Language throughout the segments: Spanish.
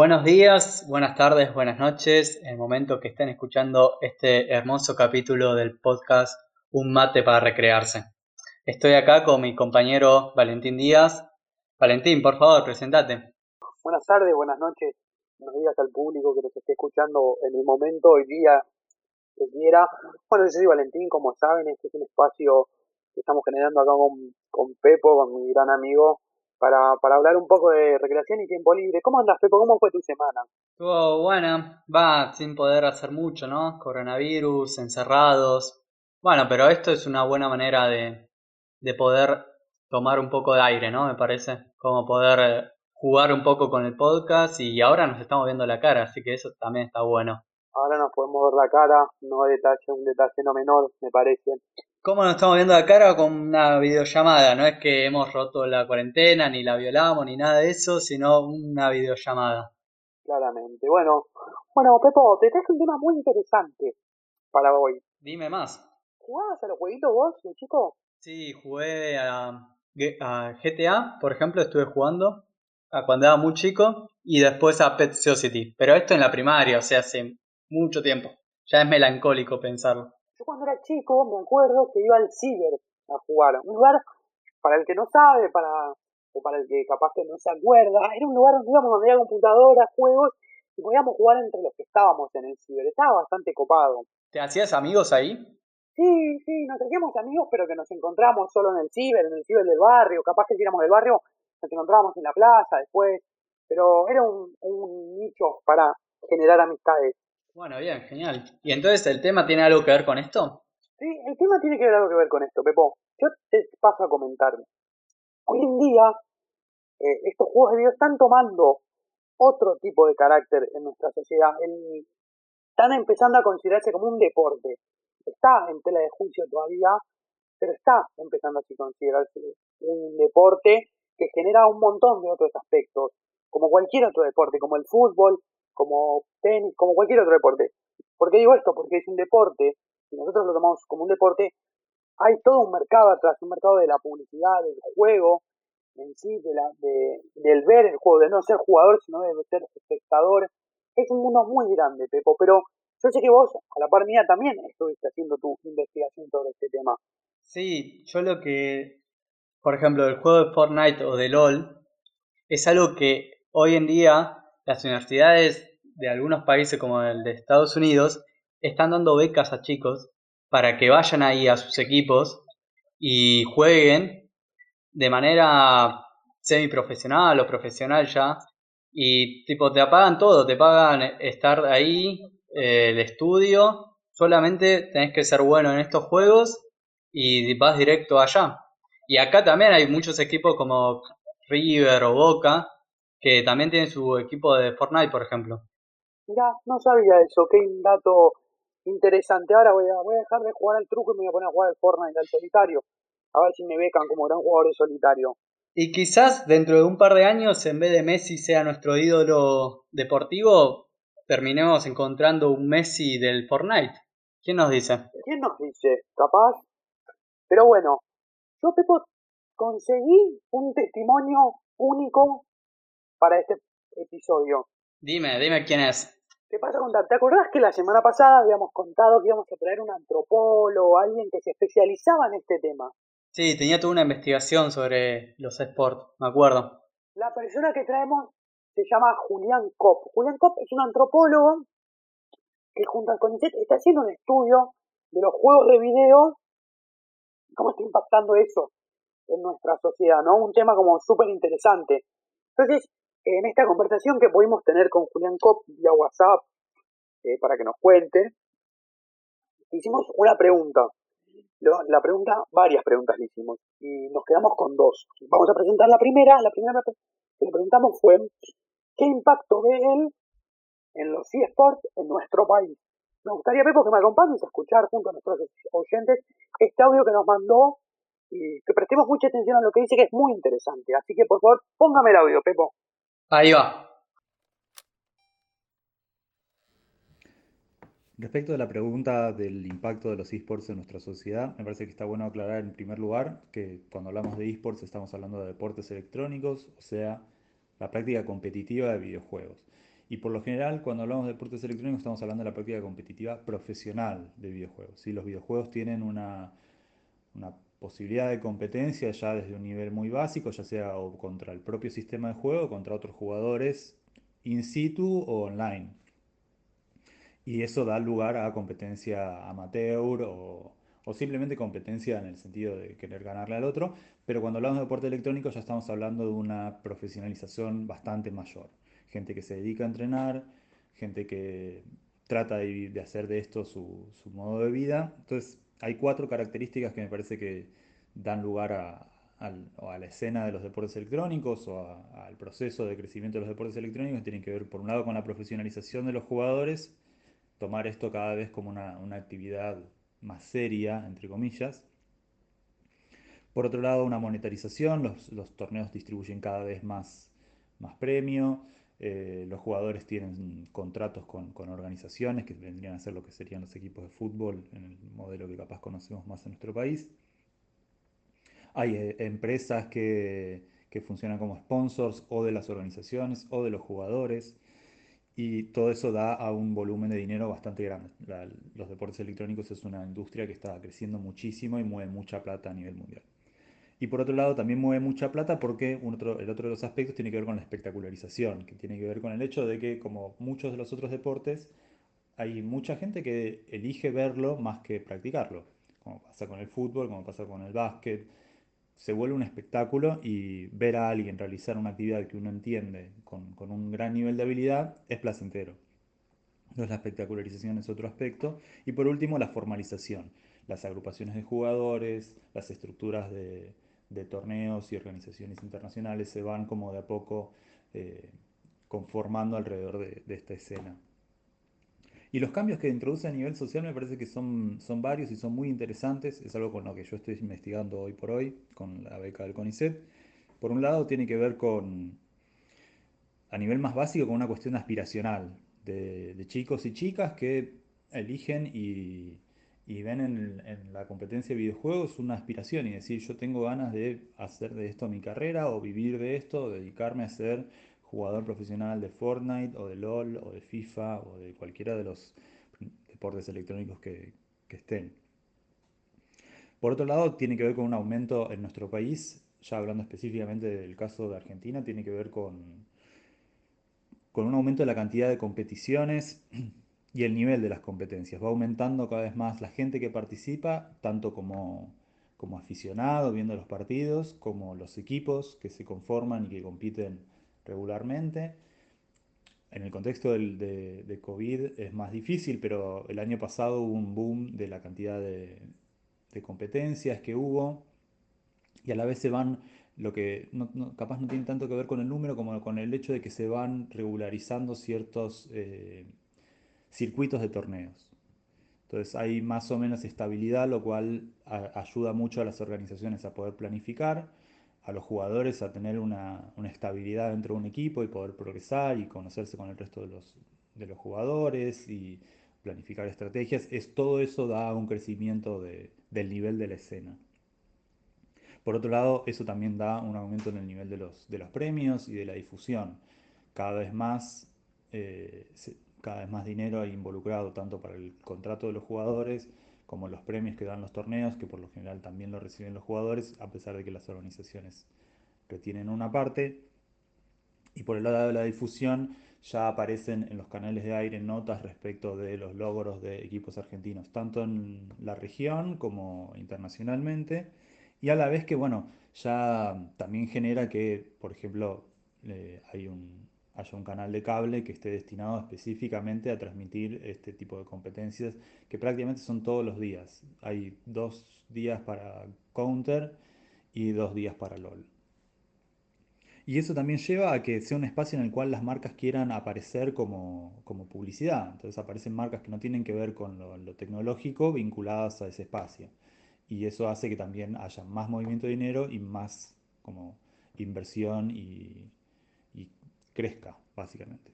Buenos días, buenas tardes, buenas noches, en el momento que estén escuchando este hermoso capítulo del podcast Un mate para recrearse. Estoy acá con mi compañero Valentín Díaz. Valentín, por favor, presentate. Buenas tardes, buenas noches, buenos días al público que nos esté escuchando en el momento, hoy día, que quiera. Bueno, yo soy Valentín, como saben, este es un espacio que estamos generando acá con, con Pepo, con mi gran amigo, para, para hablar un poco de recreación y tiempo libre. ¿Cómo andas, Pepo? ¿Cómo fue tu semana? Estuvo buena, va sin poder hacer mucho, ¿no? Coronavirus, encerrados. Bueno, pero esto es una buena manera de, de poder tomar un poco de aire, ¿no? Me parece. Como poder jugar un poco con el podcast y ahora nos estamos viendo la cara, así que eso también está bueno. Ahora nos podemos ver la cara, no detalle, un detalle no menor, me parece. ¿Cómo nos estamos viendo la cara? Con una videollamada. No es que hemos roto la cuarentena, ni la violamos, ni nada de eso, sino una videollamada. Claramente. Bueno, bueno, Pepo, te traes un tema muy interesante para hoy. Dime más. ¿Jugabas a los jueguitos vos, chico? Sí, jugué a, a GTA, por ejemplo, estuve jugando a cuando era muy chico y después a Pet Society. Pero esto en la primaria, o sea, hace mucho tiempo. Ya es melancólico pensarlo. Yo cuando era chico me acuerdo que iba al ciber a jugar. Un lugar, para el que no sabe, para o para el que capaz que no se acuerda, era un lugar donde íbamos donde había computadoras, juegos, y podíamos jugar entre los que estábamos en el ciber. Estaba bastante copado. ¿Te hacías amigos ahí? Sí, sí, nos hacíamos amigos, pero que nos encontramos solo en el ciber, en el ciber del barrio. Capaz que si éramos del barrio, nos encontrábamos en la plaza después. Pero era un, un nicho para generar amistades. Bueno, bien, genial. ¿Y entonces el tema tiene algo que ver con esto? Sí, el tema tiene que ver algo que ver con esto, Pepo. Yo te paso a comentar. Hoy en día, eh, estos juegos de video están tomando otro tipo de carácter en nuestra sociedad. están empezando a considerarse como un deporte. Está en tela de juicio todavía, pero está empezando a considerarse un deporte que genera un montón de otros aspectos, como cualquier otro deporte, como el fútbol, como tenis, como cualquier otro deporte. ¿Por qué digo esto? Porque es un deporte, y nosotros lo tomamos como un deporte, hay todo un mercado atrás, un mercado de la publicidad, del juego en sí, de la, de, del ver el juego, de no ser jugador, sino de ser espectador. Es un mundo muy grande, Pepo, pero yo sé que vos, a la par mía, también estuviste haciendo tu investigación sobre este tema. Sí, yo lo que, por ejemplo, el juego de Fortnite o de LOL, es algo que hoy en día las universidades de algunos países como el de Estados Unidos están dando becas a chicos para que vayan ahí a sus equipos y jueguen de manera semiprofesional o profesional ya y tipo te pagan todo, te pagan estar ahí, eh, el estudio, solamente tenés que ser bueno en estos juegos y vas directo allá. Y acá también hay muchos equipos como River o Boca que también tiene su equipo de Fortnite, por ejemplo. Mira, no sabía eso, qué dato interesante. Ahora voy a, voy a dejar de jugar al truco y me voy a poner a jugar al Fortnite, al solitario. A ver si me becan como gran jugador de solitario. Y quizás dentro de un par de años, en vez de Messi sea nuestro ídolo deportivo, terminemos encontrando un Messi del Fortnite. ¿Quién nos dice? ¿Quién nos dice? Capaz. Pero bueno, yo, Pepo, conseguí un testimonio único para este episodio. Dime, dime quién es. Te pasa a contar, ¿te acordás que la semana pasada habíamos contado que íbamos a traer un antropólogo, alguien que se especializaba en este tema? Sí, tenía toda una investigación sobre los esports, me acuerdo. La persona que traemos se llama Julián Kopp. Julián Kopp es un antropólogo que junto al CONICET está haciendo un estudio de los juegos de video, cómo está impactando eso en nuestra sociedad, ¿no? Un tema como súper interesante. Entonces, en esta conversación que pudimos tener con Julián Kopp vía WhatsApp, eh, para que nos cuente, hicimos una pregunta. La pregunta, varias preguntas le hicimos, y nos quedamos con dos. Vamos a presentar la primera. La primera que le preguntamos fue, ¿qué impacto ve él en los eSports en nuestro país? Me gustaría, Pepo, que me acompañes a escuchar junto a nuestros oyentes este audio que nos mandó y que prestemos mucha atención a lo que dice, que es muy interesante. Así que, por favor, póngame el audio, Pepo. Ahí va. Respecto a la pregunta del impacto de los esports en nuestra sociedad, me parece que está bueno aclarar en primer lugar que cuando hablamos de esports estamos hablando de deportes electrónicos, o sea, la práctica competitiva de videojuegos. Y por lo general, cuando hablamos de deportes electrónicos, estamos hablando de la práctica competitiva profesional de videojuegos. ¿sí? Los videojuegos tienen una posibilidad de competencia ya desde un nivel muy básico, ya sea contra el propio sistema de juego, contra otros jugadores in situ o online. Y eso da lugar a competencia amateur o, o simplemente competencia en el sentido de querer ganarle al otro, pero cuando hablamos de deporte electrónico ya estamos hablando de una profesionalización bastante mayor. Gente que se dedica a entrenar, gente que trata de, hacer de esto su, modo de vida. Entonces hay cuatro características que me parece que dan lugar a, la escena de los deportes electrónicos o al proceso de crecimiento de los deportes electrónicos tienen que ver por un lado con la profesionalización de los jugadores, tomar esto cada vez como una, una actividad más seria, entre comillas. Por otro lado, una monetarización, los, torneos distribuyen cada vez más, más premio, eh, los jugadores tienen contratos con, organizaciones que vendrían a ser lo que serían los equipos de fútbol en el modelo que capaz conocemos más en nuestro país. Hay eh, empresas que, que funcionan como sponsors o de las organizaciones o de los jugadores y todo eso da a un volumen de dinero bastante grande. los deportes electrónicos es una industria que está creciendo muchísimo y mueve mucha plata a nivel mundial. Y por otro lado también mueve mucha plata porque el otro de los aspectos tiene que ver con la espectacularización, que tiene que ver con el hecho de que como muchos de los otros deportes, hay mucha gente que elige verlo más que practicarlo, como pasa con el fútbol, como pasa con el básquet, se vuelve un espectáculo y ver a alguien realizar una actividad que uno entiende con, un gran nivel de habilidad es placentero. Entonces la espectacularización es otro aspecto. Y por último, la formalización. Las agrupaciones de jugadores, las estructuras de, torneos y organizaciones internacionales se van como de a poco eh, conformando alrededor de esta escena. Y los cambios que introduce a nivel social me parece que son, son varios y son muy interesantes. Es algo con lo que yo estoy investigando hoy por hoy, con la beca del CONICET. Por un lado, tiene que ver con, a nivel más básico, con una cuestión aspiracional de, chicos y chicas que eligen y, ven en, la competencia de videojuegos una aspiración y decir, yo tengo ganas de hacer de esto mi carrera o vivir de esto, o dedicarme a ser jugador profesional de Fortnite o de LOL o de FIFA o de cualquiera de los deportes electrónicos que, estén. Por otro lado, tiene que ver con un aumento en nuestro país, ya hablando específicamente del caso de Argentina, tiene que ver con, con un aumento de la cantidad de competiciones y el nivel de las competencias. Va aumentando cada vez más la gente que participa, tanto como, como aficionado viendo los partidos, como los equipos que se conforman y que compiten regularmente. En el contexto de, COVID es más difícil, pero el año pasado hubo un boom de la cantidad de, competencias que hubo y a la vez se van, lo que capaz no tiene tanto que ver con el número como con el hecho de que se van regularizando ciertos eh, circuitos de torneos. Entonces hay más o menos estabilidad, lo cual ayuda mucho a las organizaciones a poder planificar a los jugadores a tener una, estabilidad dentro de un equipo y poder progresar y conocerse con el resto de los, jugadores y planificar estrategias, es todo eso da un crecimiento del nivel de la escena. Por otro lado, eso también da un aumento en el nivel de los, premios y de la difusión. Cada vez más, eh, cada vez más dinero hay involucrado tanto para el contrato de los jugadores como los premios que dan los torneos, que por lo general también lo reciben los jugadores, a pesar de que las organizaciones retienen una parte. Y por el lado de la difusión, ya aparecen en los canales de aire notas respecto de los logros de equipos argentinos, tanto en la región como internacionalmente. Y a la vez que, bueno, ya también genera que, por ejemplo, eh, hay un, haya un canal de cable que esté destinado específicamente a transmitir este tipo de competencias que prácticamente son todos los días. Hay dos días para Counter y dos días para LOL. Y eso también lleva a que sea un espacio en el cual las marcas quieran aparecer como, publicidad. Entonces aparecen marcas que no tienen que ver con lo, lo, tecnológico vinculadas a ese espacio. Y eso hace que también haya más movimiento de dinero y más como inversión y, crezca, básicamente.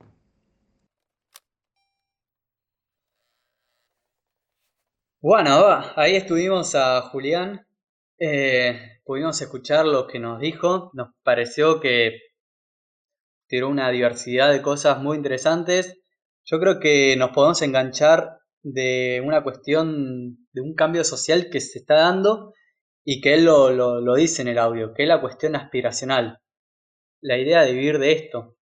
Bueno, ahí estuvimos a Julián, eh, pudimos escuchar lo que nos dijo, nos pareció que tiró una diversidad de cosas muy interesantes. Yo creo que nos podemos enganchar de una cuestión, de un cambio social que se está dando y que él lo, lo, dice en el audio, que es la cuestión aspiracional, la idea de vivir de esto.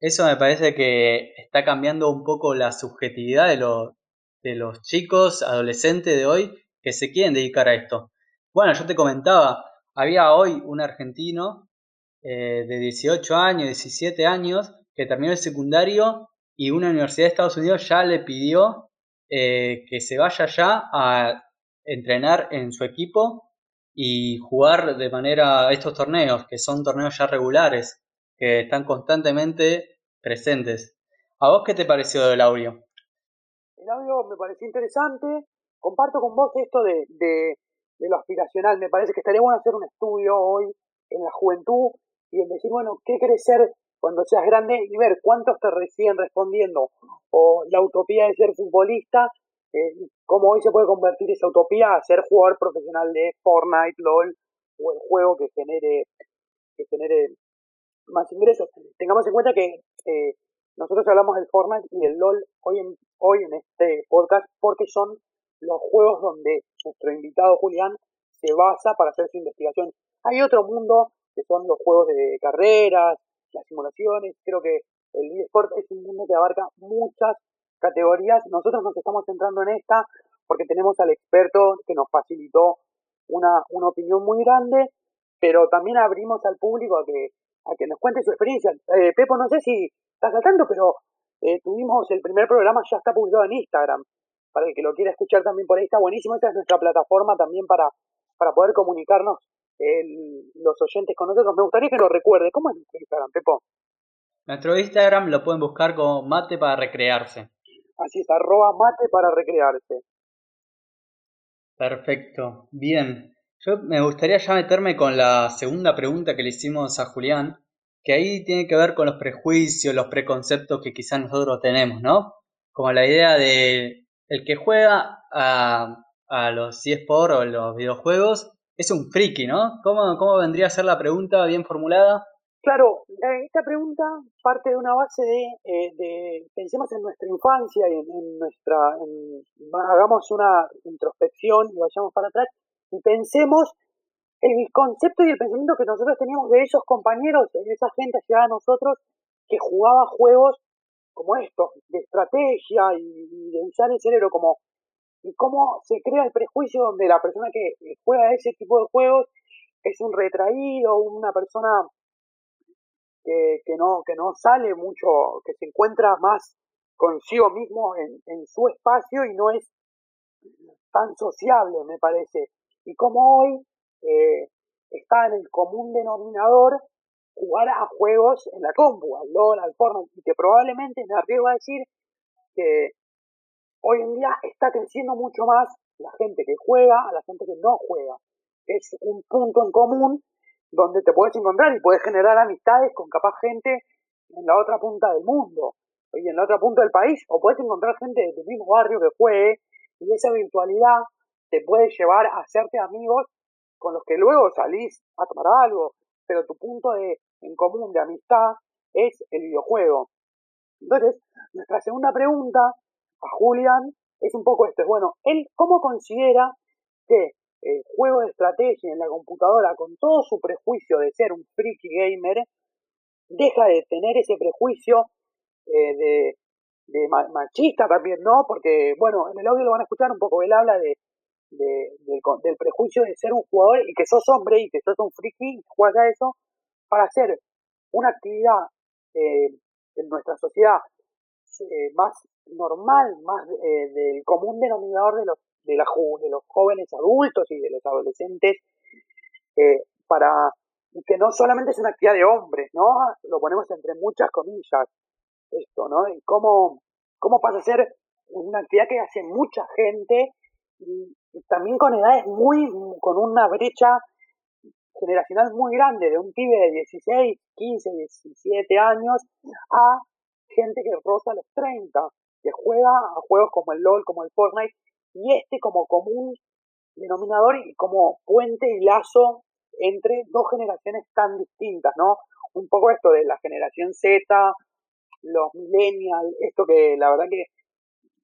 Eso me parece que está cambiando un poco la subjetividad de, de los chicos, adolescentes de hoy, que se quieren dedicar a esto. Bueno, yo te comentaba, había hoy un argentino eh, de 18 años, 17 años, que terminó el secundario y una universidad de Estados Unidos ya le pidió eh, que se vaya ya a entrenar en su equipo y jugar de manera estos torneos, que son torneos ya regulares, que están constantemente presentes. ¿A vos qué te pareció el audio? El audio me pareció interesante. Comparto con vos esto de, de, de lo aspiracional. Me parece que estaría bueno hacer un estudio hoy en la juventud y en decir, bueno, ¿qué querés ser cuando seas grande? Y ver cuántos te reciben respondiendo. O la utopía de ser futbolista, eh, cómo hoy se puede convertir esa utopía a ser jugador profesional de Fortnite, LOL, o el juego que genere, que genere más ingresos. Tengamos en cuenta que eh, nosotros hablamos del Fortnite y del LOL hoy en, hoy en este podcast porque son los juegos donde nuestro invitado Julián se basa para hacer su investigación. Hay otro mundo que son los juegos de carreras, las simulaciones. Creo que el eSport es un mundo que abarca muchas categorías. Nosotros nos estamos centrando en esta porque tenemos al experto que nos facilitó una, una opinión muy grande, pero también abrimos al público a que, a que nos cuente su experiencia. Eh, Pepo, no sé si estás al tanto, pero eh, tuvimos el primer programa, ya está publicado en Instagram. Para el que lo quiera escuchar también por ahí está buenísimo. Esta es nuestra plataforma también para, para poder comunicarnos los oyentes con nosotros. Me gustaría que lo recuerde. ¿Cómo es nuestro Instagram, Pepo? Nuestro Instagram lo pueden buscar como mate para recrearse. Así es, arroba mate para recrearse. Perfecto, bien. Yo me gustaría ya meterme con la segunda pregunta que le hicimos a Julián, que ahí tiene que ver con los prejuicios, los preconceptos que quizás nosotros tenemos, ¿no? Como la idea de el que juega a, a los eSports o los videojuegos es un friki, ¿no? ¿Cómo, ¿Cómo vendría a ser la pregunta bien formulada? Claro, eh, esta pregunta parte de una base de, eh, de pensemos en nuestra infancia y en, nuestra, hagamos una introspección y vayamos para atrás y pensemos el concepto y el pensamiento que nosotros teníamos de esos compañeros, de esa gente llegada a nosotros que jugaba juegos como estos, de estrategia y de usar el cerebro como y cómo se crea el prejuicio donde la persona que juega ese tipo de juegos es un retraído, una persona que, que, no, que no sale mucho, que se encuentra más consigo mismo en, en su espacio y no es tan sociable, me parece. Y como hoy eh, está en el común denominador jugar a juegos en la compu, al LOL, al Fortnite, y que probablemente me arriesgo a decir que hoy en día está creciendo mucho más la gente que juega a la gente que no juega. Es un punto en común donde te puedes encontrar y puedes generar amistades con capaz gente en la otra punta del mundo y en la otra punta del país, o puedes encontrar gente de tu mismo barrio que juegue y esa virtualidad te puede llevar a hacerte amigos con los que luego salís a tomar algo, pero tu punto de, en común de amistad es el videojuego. Entonces, nuestra segunda pregunta a Julian es un poco esto. Es bueno, él cómo considera que el juego de estrategia en la computadora, con todo su prejuicio de ser un freaky gamer, deja de tener ese prejuicio eh, de, de machista también, ¿no? Porque, bueno, en el audio lo van a escuchar un poco, él habla de, del, prejuicio de ser un jugador y que sos hombre y que sos un friki y juegas a eso para hacer una actividad eh, en nuestra sociedad eh, más normal, más eh, del común denominador de los, de, la, de los jóvenes adultos y de los adolescentes, eh, para que no solamente es una actividad de hombres, ¿no? Lo ponemos entre muchas comillas, esto, ¿no? Y cómo, cómo pasa a ser una actividad que hace mucha gente y, también con edades muy, con una brecha generacional muy grande, de un pibe de 16, 15, 17 años a gente que roza los 30, que juega a juegos como el LOL, como el Fortnite, y este como común denominador y como puente y lazo entre dos generaciones tan distintas, ¿no? un poco esto de la generación Z, los millennials, esto que la verdad que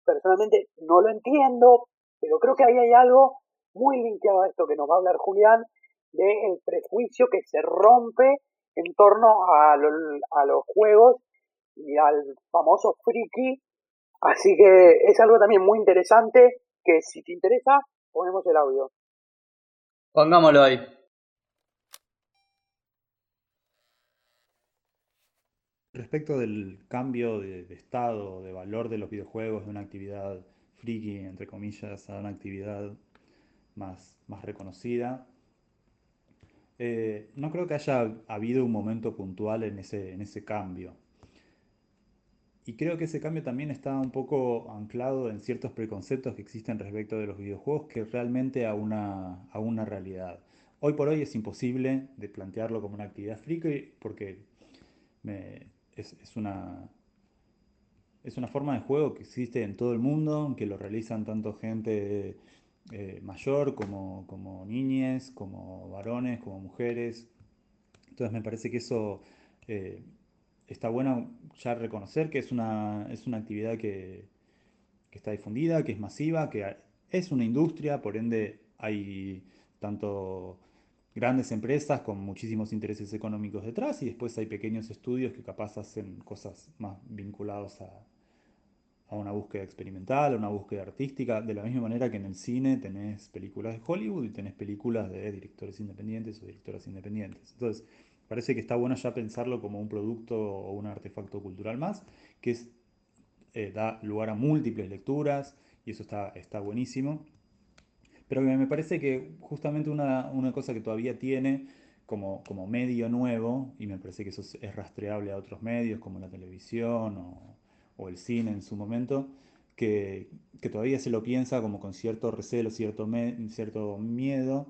personalmente no lo entiendo, pero creo que ahí hay algo muy linkeado a esto que nos va a hablar Julián, del prejuicio que se rompe en torno a, a los juegos y al famoso friki. Así que es algo también muy interesante que si te interesa, ponemos el audio. Pongámoslo ahí. Respecto del cambio de, estado, de valor de los videojuegos, de una actividad friki, entre comillas, a una actividad más, más reconocida, eh, no creo que haya habido un momento puntual en ese, en ese cambio. Y creo que ese cambio también está un poco anclado en ciertos preconceptos que existen respecto de los videojuegos que realmente a una, a una realidad. Hoy por hoy es imposible de plantearlo como una actividad friki porque es, una, es una forma de juego que existe en todo el mundo, que lo realizan tanto gente eh, mayor como, como niñes, como varones, como mujeres. Entonces me parece que eso eh, está bueno ya reconocer que es una, es una actividad que, está difundida, que es masiva, que es una industria, por ende hay tanto grandes empresas con muchísimos intereses económicos detrás y después hay pequeños estudios que capaz hacen cosas más vinculados a, a una búsqueda experimental, a una búsqueda artística, de la misma manera que en el cine tenés películas de Hollywood y tenés películas de directores independientes o directoras independientes. Entonces, parece que está bueno ya pensarlo como un producto o un artefacto cultural más, que eh, da lugar a múltiples lecturas y eso está, está buenísimo. Pero me parece que justamente una, cosa que todavía tiene como, como medio nuevo, y me parece que eso es rastreable a otros medios como la televisión o, o el cine en su momento, que, que, todavía se lo piensa como con cierto recelo, cierto, cierto miedo,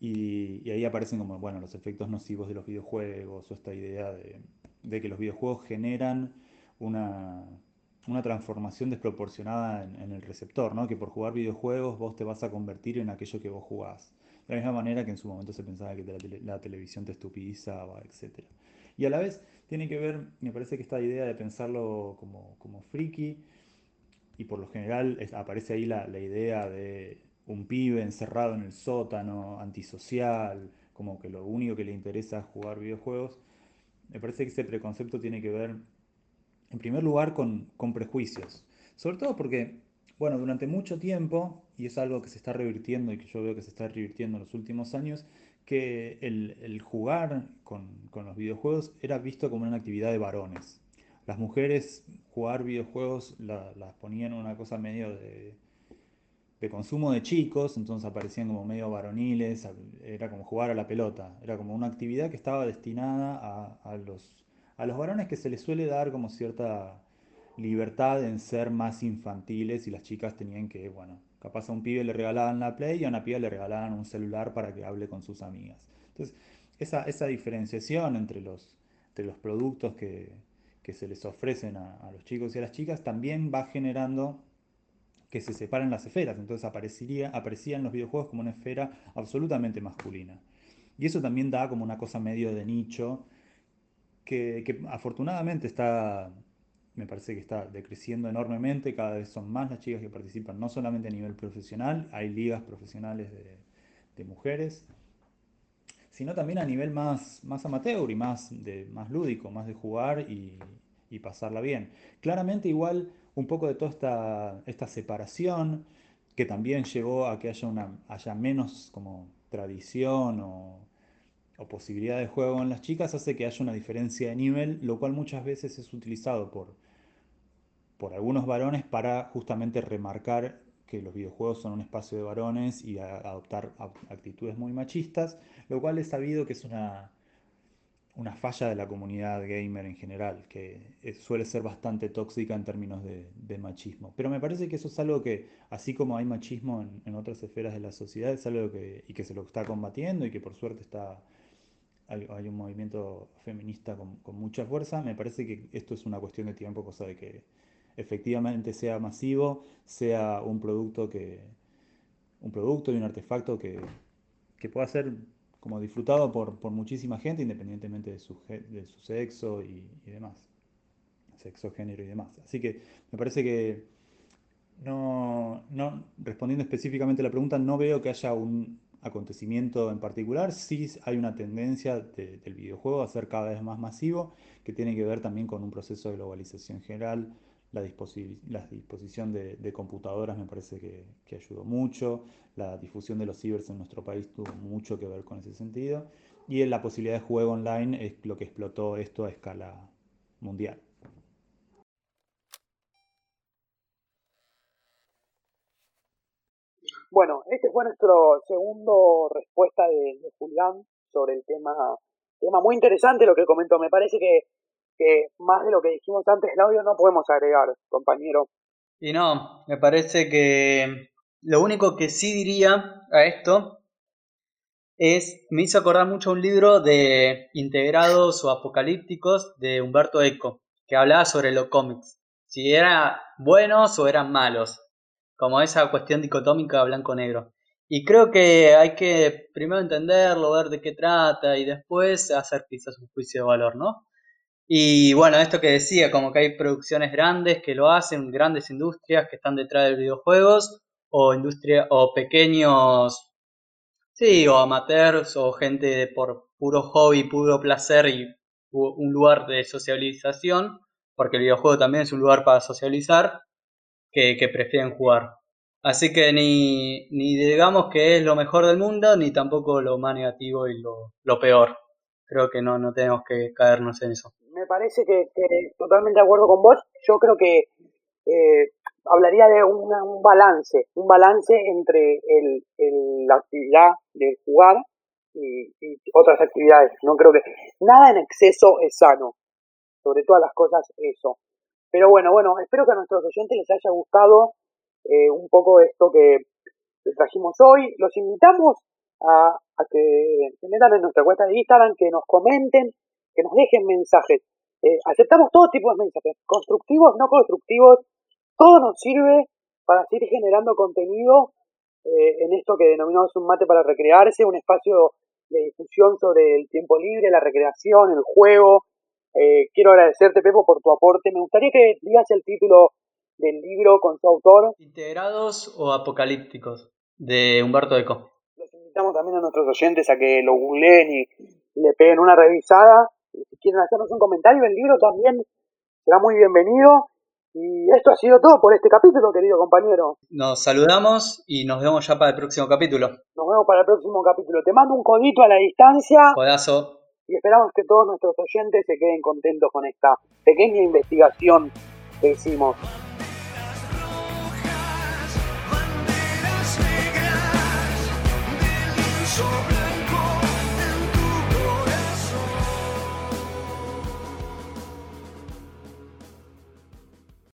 y, ahí aparecen como, bueno, los efectos nocivos de los videojuegos, o esta idea de, de que los videojuegos generan una, una transformación desproporcionada en, el receptor, ¿no? que por jugar videojuegos vos te vas a convertir en aquello que vos jugás. De la misma manera que en su momento se pensaba que la, televisión te estupidizaba, etc. Y a la vez tiene que ver, me parece que esta idea de pensarlo como, como friki, y por lo general aparece ahí la, la idea de un pibe encerrado en el sótano, antisocial, como que lo único que le interesa es jugar videojuegos, me parece que ese preconcepto tiene que ver, en primer lugar, con, con prejuicios. Sobre todo porque, bueno, durante mucho tiempo, y es algo que se está revirtiendo y que yo veo que se está revirtiendo en los últimos años, que el, jugar con, los videojuegos era visto como una actividad de varones. Las mujeres jugar videojuegos las ponían una cosa medio de, de consumo de chicos, entonces aparecían como medio varoniles, era como jugar a la pelota, era como una actividad que estaba destinada a, los, a los varones que se les suele dar como cierta libertad en ser más infantiles y las chicas tenían que, bueno, capaz a un pibe le regalaban la Play y a una piba le regalaban un celular para que hable con sus amigas. Entonces, esa, esa diferenciación entre los, entre los productos que, que se les ofrecen a, a los chicos y a las chicas también va generando que se separan las esferas, entonces aparecería, aparecían los videojuegos como una esfera absolutamente masculina. Y eso también da como una cosa medio de nicho, que, afortunadamente está, me parece que está decreciendo enormemente, cada vez son más las chicas que participan, no solamente a nivel profesional, hay ligas profesionales de, mujeres, sino también a nivel más, más amateur y más, de, más lúdico, más de jugar y, y pasarla bien. Claramente igual un poco de toda esta, separación que también llevó a que haya, una, haya menos como tradición o, posibilidad de juego en las chicas, hace que haya una diferencia de nivel, lo cual muchas veces es utilizado por, por algunos varones para justamente remarcar que los videojuegos son un espacio de varones y adoptar actitudes muy machistas, lo cual es sabido que es una, una falla de la comunidad gamer en general, que suele ser bastante tóxica en términos de, machismo. Pero me parece que eso es algo que, así como hay machismo en, otras esferas de la sociedad, es algo que, y que se lo está combatiendo y que por suerte está, hay, un movimiento feminista con, mucha fuerza, me parece que esto es una cuestión de tiempo, cosa de que efectivamente sea masivo, sea un producto que un producto y un artefacto que, que pueda ser como disfrutado por, muchísima gente, independientemente de su, de su sexo y, demás. Sexo, género y demás. Así que me parece que no, no, respondiendo específicamente a la pregunta, no veo que haya un acontecimiento en particular. Sí hay una tendencia del videojuego a ser cada vez más masivo, que tiene que ver también con un proceso de globalización general la, disposición de, computadoras me parece que, ayudó mucho, la difusión de los cibers en nuestro país tuvo mucho que ver con ese sentido, y la posibilidad de juego online es lo que explotó esto a escala mundial. Bueno, este fue nuestro segundo respuesta de, de Julián sobre el tema, tema muy interesante lo que comentó. Me parece que que más de lo que dijimos antes, Claudio, no podemos agregar, compañero. Y no, me parece que lo único que sí diría a esto es, me hizo acordar mucho un libro de integrados o apocalípticos de Humberto Eco, que hablaba sobre los cómics, si eran buenos o eran malos, como esa cuestión dicotómica blanco-negro. Y creo que hay que primero entenderlo, ver de qué trata y después hacer quizás un juicio de valor, ¿no? Y bueno, esto que decía, como que hay producciones grandes que lo hacen, grandes industrias que están detrás de videojuegos, o industria, o pequeños, sí, o amateurs, o gente por puro hobby, puro placer y un lugar de socialización, porque el videojuego también es un lugar para socializar, que, prefieren jugar. Así que ni, ni digamos que es lo mejor del mundo, ni tampoco lo más negativo y lo, lo peor. Creo que no, no tenemos que caernos en eso me parece que, totalmente de acuerdo con vos. Yo creo que eh, hablaría de un balance, un balance entre el, la actividad de jugar y, otras actividades. No creo que nada en exceso es sano, sobre todas las cosas eso. Pero bueno, bueno, espero que a nuestros oyentes les haya gustado eh, un poco esto que trajimos hoy. Los invitamos a, a que se metan en nuestra cuenta de Instagram, que nos comenten que nos dejen mensajes. Eh, aceptamos todo tipo de mensajes, constructivos, no constructivos, todo nos sirve para seguir generando contenido eh, en esto que denominamos un mate para recrearse, un espacio de difusión sobre el tiempo libre, la recreación, el juego. Eh, quiero agradecerte, Pepo, por tu aporte. Me gustaría que digas el título del libro con su autor. Integrados o apocalípticos, de Humberto Eco. Los invitamos también a nuestros oyentes a que lo googleen y le peguen una revisada quieren hacernos un comentario del libro también será muy bienvenido. Y esto ha sido todo por este capítulo, querido compañero. Nos saludamos y nos vemos ya para el próximo capítulo. Nos vemos para el próximo capítulo. Te mando un codito a la distancia. Codazo. Y esperamos que todos nuestros oyentes se queden contentos con esta pequeña investigación que hicimos. Banderas rojas, banderas negras, del